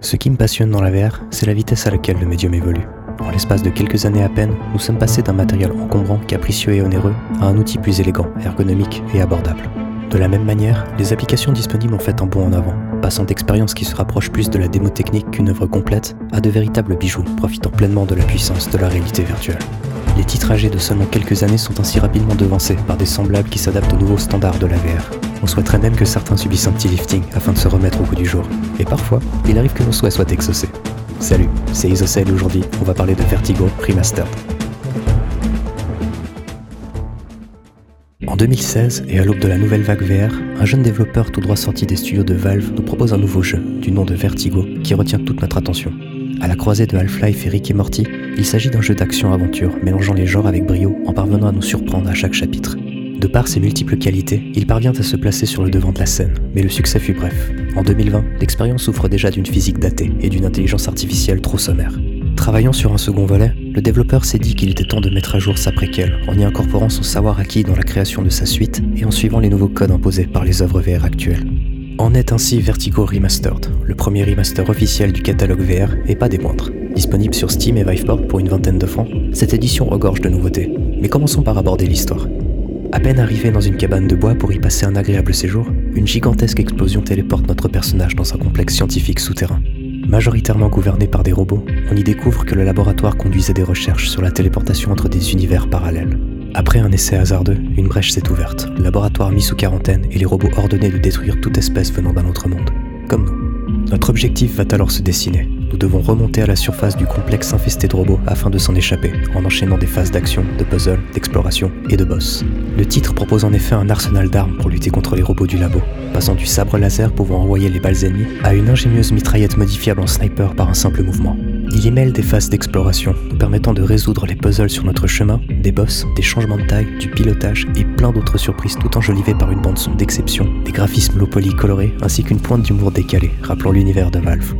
Ce qui me passionne dans la VR, c'est la vitesse à laquelle le médium évolue. En l'espace de quelques années à peine, nous sommes passés d'un matériel encombrant, capricieux et onéreux à un outil plus élégant, ergonomique et abordable. De la même manière, les applications disponibles ont fait un bond en avant, passant d'expériences qui se rapprochent plus de la démo technique qu'une œuvre complète à de véritables bijoux, profitant pleinement de la puissance de la réalité virtuelle. Les titres âgés de seulement quelques années sont ainsi rapidement devancés par des semblables qui s'adaptent aux nouveaux standards de la VR. On souhaiterait même que certains subissent un petit lifting afin de se remettre au goût du jour. Et parfois, il arrive que nos souhaits soient exaucés. Salut, c'est Isocel aujourd'hui, on va parler de Vertigo Remastered. En 2016, et à l'aube de la nouvelle vague VR, un jeune développeur tout droit sorti des studios de Valve nous propose un nouveau jeu, du nom de Vertigo, qui retient toute notre attention. À la croisée de Half-Life et Rick et Morty, il s'agit d'un jeu d'action-aventure mélangeant les genres avec brio en parvenant à nous surprendre à chaque chapitre. De par ses multiples qualités, il parvient à se placer sur le devant de la scène, mais le succès fut bref. En 2020, l'expérience souffre déjà d'une physique datée et d'une intelligence artificielle trop sommaire. Travaillant sur un second volet, le développeur s'est dit qu'il était temps de mettre à jour sa préquelle en y incorporant son savoir acquis dans la création de sa suite et en suivant les nouveaux codes imposés par les œuvres VR actuelles. En est ainsi Vertigo Remastered, le premier remaster officiel du catalogue VR et pas des moindres. Disponible sur Steam et Viveport pour une vingtaine de francs, cette édition regorge de nouveautés. Mais commençons par aborder l'histoire. À peine arrivé dans une cabane de bois pour y passer un agréable séjour, une gigantesque explosion téléporte notre personnage dans un complexe scientifique souterrain. Majoritairement gouverné par des robots, on y découvre que le laboratoire conduisait des recherches sur la téléportation entre des univers parallèles. Après un essai hasardeux, une brèche s'est ouverte, le laboratoire mis sous quarantaine et les robots ordonnés de détruire toute espèce venant d'un autre monde, comme nous. Notre objectif va alors se dessiner. Nous devons remonter à la surface du complexe infesté de robots afin de s'en échapper, en enchaînant des phases d'action, de puzzle, d'exploration et de boss. Le titre propose en effet un arsenal d'armes pour lutter contre les robots du labo, passant du sabre laser pouvant envoyer les balles ennemies à une ingénieuse mitraillette modifiable en sniper par un simple mouvement. Il y mêle des phases d'exploration, nous permettant de résoudre les puzzles sur notre chemin, des boss, des changements de taille, du pilotage et plein d'autres surprises tout enjolivées par une bande-son d'exception, des graphismes low poly colorés ainsi qu'une pointe d'humour décalée, rappelant l'univers de Valve.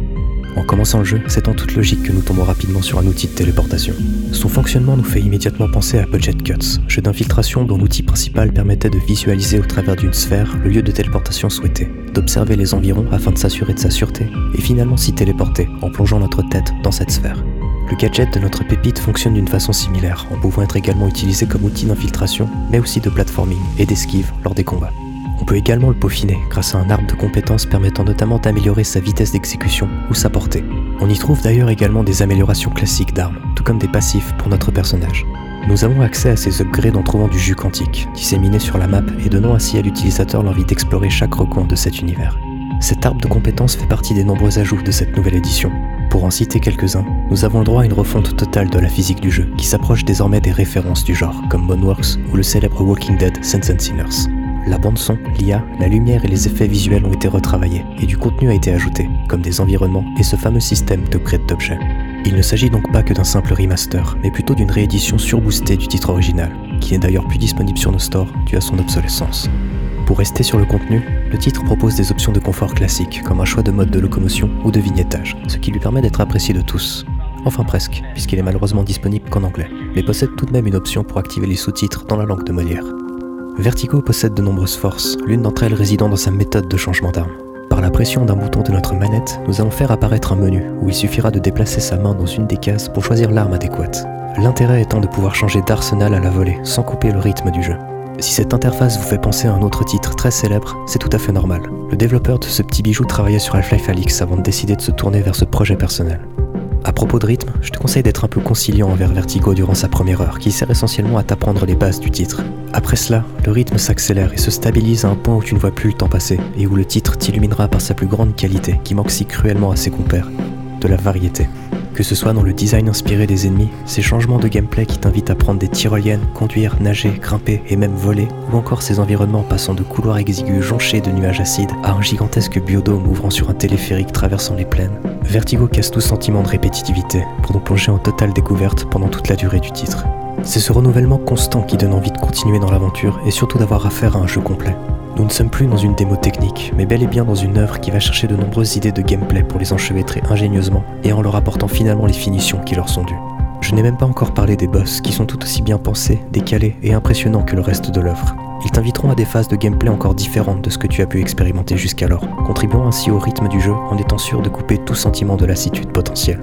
En commençant le jeu, c'est en toute logique que nous tombons rapidement sur un outil de téléportation. Son fonctionnement nous fait immédiatement penser à Budget Cuts, jeu d'infiltration dont l'outil principal permettait de visualiser au travers d'une sphère le lieu de téléportation souhaité, d'observer les environs afin de s'assurer de sa sûreté, et finalement s'y téléporter en plongeant notre tête dans cette sphère. Le gadget de notre pépite fonctionne d'une façon similaire, en pouvant être également utilisé comme outil d'infiltration, mais aussi de platforming et d'esquive lors des combats. On peut également le peaufiner grâce à un arbre de compétences permettant notamment d'améliorer sa vitesse d'exécution ou sa portée. On y trouve d'ailleurs également des améliorations classiques d'armes, tout comme des passifs pour notre personnage. Nous avons accès à ces upgrades en trouvant du jus quantique, disséminé sur la map et donnant ainsi à l'utilisateur l'envie d'explorer chaque recoin de cet univers. Cet arbre de compétences fait partie des nombreux ajouts de cette nouvelle édition. Pour en citer quelques-uns, nous avons le droit à une refonte totale de la physique du jeu, qui s'approche désormais des références du genre, comme Boneworks ou le célèbre Walking Dead Sense and Sinners. La bande-son, l'IA, la lumière et les effets visuels ont été retravaillés et du contenu a été ajouté, comme des environnements et ce fameux système d'upgrade d'objets. Il ne s'agit donc pas que d'un simple remaster, mais plutôt d'une réédition surboostée du titre original, qui n'est d'ailleurs plus disponible sur nos stores dû à son obsolescence. Pour rester sur le contenu, le titre propose des options de confort classiques, comme un choix de mode de locomotion ou de vignettage, ce qui lui permet d'être apprécié de tous. Enfin presque, puisqu'il est malheureusement disponible qu'en anglais, mais possède tout de même une option pour activer les sous-titres dans la langue de Molière. Vertigo possède de nombreuses forces, l'une d'entre elles résidant dans sa méthode de changement d'arme. Par la pression d'un bouton de notre manette, nous allons faire apparaître un menu où il suffira de déplacer sa main dans une des cases pour choisir l'arme adéquate. L'intérêt étant de pouvoir changer d'arsenal à la volée sans couper le rythme du jeu. Si cette interface vous fait penser à un autre titre très célèbre, c'est tout à fait normal. Le développeur de ce petit bijou travaillait sur Half-Life Alix avant de décider de se tourner vers ce projet personnel. À propos de rythme, je te conseille d'être un peu conciliant envers Vertigo durant sa première heure, qui sert essentiellement à t'apprendre les bases du titre. Après cela, le rythme s'accélère et se stabilise à un point où tu ne vois plus le temps passer, et où le titre t'illuminera par sa plus grande qualité, qui manque si cruellement à ses compères, de la variété. Que ce soit dans le design inspiré des ennemis, ces changements de gameplay qui t'invitent à prendre des tyroliennes, conduire, nager, grimper et même voler, ou encore ces environnements passant de couloirs exigus jonchés de nuages acides à un gigantesque biodôme ouvrant sur un téléphérique traversant les plaines, Vertigo casse tout sentiment de répétitivité pour nous plonger en totale découverte pendant toute la durée du titre. C'est ce renouvellement constant qui donne envie de continuer dans l'aventure et surtout d'avoir affaire à un jeu complet. Nous ne sommes plus dans une démo technique, mais bel et bien dans une œuvre qui va chercher de nombreuses idées de gameplay pour les enchevêtrer ingénieusement et en leur apportant finalement les finitions qui leur sont dues. Je n'ai même pas encore parlé des boss, qui sont tout aussi bien pensés, décalés et impressionnants que le reste de l'œuvre. Ils t'inviteront à des phases de gameplay encore différentes de ce que tu as pu expérimenter jusqu'alors, contribuant ainsi au rythme du jeu en étant sûr de couper tout sentiment de lassitude potentielle.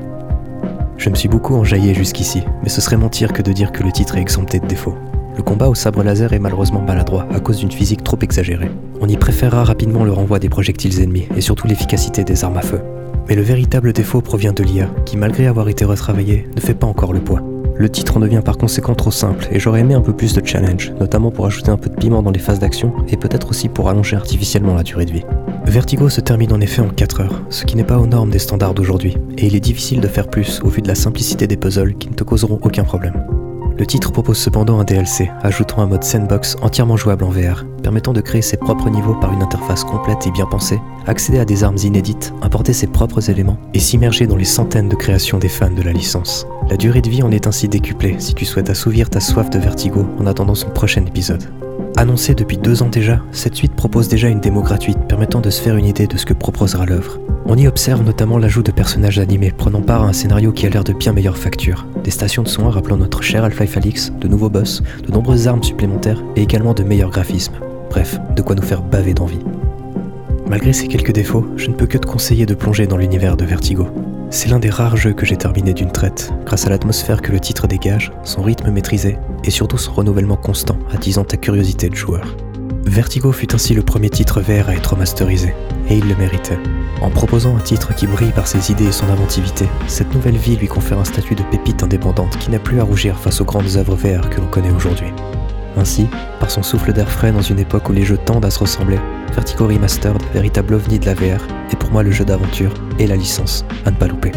Je me suis beaucoup enjaillé jusqu'ici, mais ce serait mentir que de dire que le titre est exempté de défauts. Le combat au sabre laser est malheureusement maladroit à cause d'une physique trop exagérée. On y préférera rapidement le renvoi des projectiles ennemis et surtout l'efficacité des armes à feu. Mais le véritable défaut provient de l'IA, qui malgré avoir été retravaillée, ne fait pas encore le poids. Le titre en devient par conséquent trop simple et j'aurais aimé un peu plus de challenge, notamment pour ajouter un peu de piment dans les phases d'action et peut-être aussi pour allonger artificiellement la durée de vie. Vertigo se termine en effet en 4 heures, ce qui n'est pas aux normes des standards d'aujourd'hui, et il est difficile de faire plus au vu de la simplicité des puzzles qui ne te causeront aucun problème. Le titre propose cependant un DLC, ajoutant un mode sandbox entièrement jouable en VR, permettant de créer ses propres niveaux par une interface complète et bien pensée, accéder à des armes inédites, importer ses propres éléments et s'immerger dans les centaines de créations des fans de la licence. La durée de vie en est ainsi décuplée si tu souhaites assouvir ta soif de vertigo en attendant son prochain épisode. Annoncée depuis deux ans déjà, cette suite propose déjà une démo gratuite permettant de se faire une idée de ce que proposera l'œuvre. On y observe notamment l'ajout de personnages animés prenant part à un scénario qui a l'air de bien meilleure facture, des stations de soins rappelant notre cher Alpha Alix, de nouveaux boss, de nombreuses armes supplémentaires et également de meilleurs graphismes. Bref, de quoi nous faire baver d'envie. Malgré ces quelques défauts, je ne peux que te conseiller de plonger dans l'univers de Vertigo. C'est l'un des rares jeux que j'ai terminé d'une traite, grâce à l'atmosphère que le titre dégage, son rythme maîtrisé et surtout son renouvellement constant attisant ta curiosité de joueur. Vertigo fut ainsi le premier titre VR à être masterisé, et il le méritait. En proposant un titre qui brille par ses idées et son inventivité, cette nouvelle vie lui confère un statut de pépite indépendante qui n'a plus à rougir face aux grandes œuvres VR que l'on connaît aujourd'hui. Ainsi, par son souffle d'air frais dans une époque où les jeux tendent à se ressembler, Vertigo Remastered, véritable ovni de la VR, est pour moi le jeu d'aventure et la licence à ne pas louper.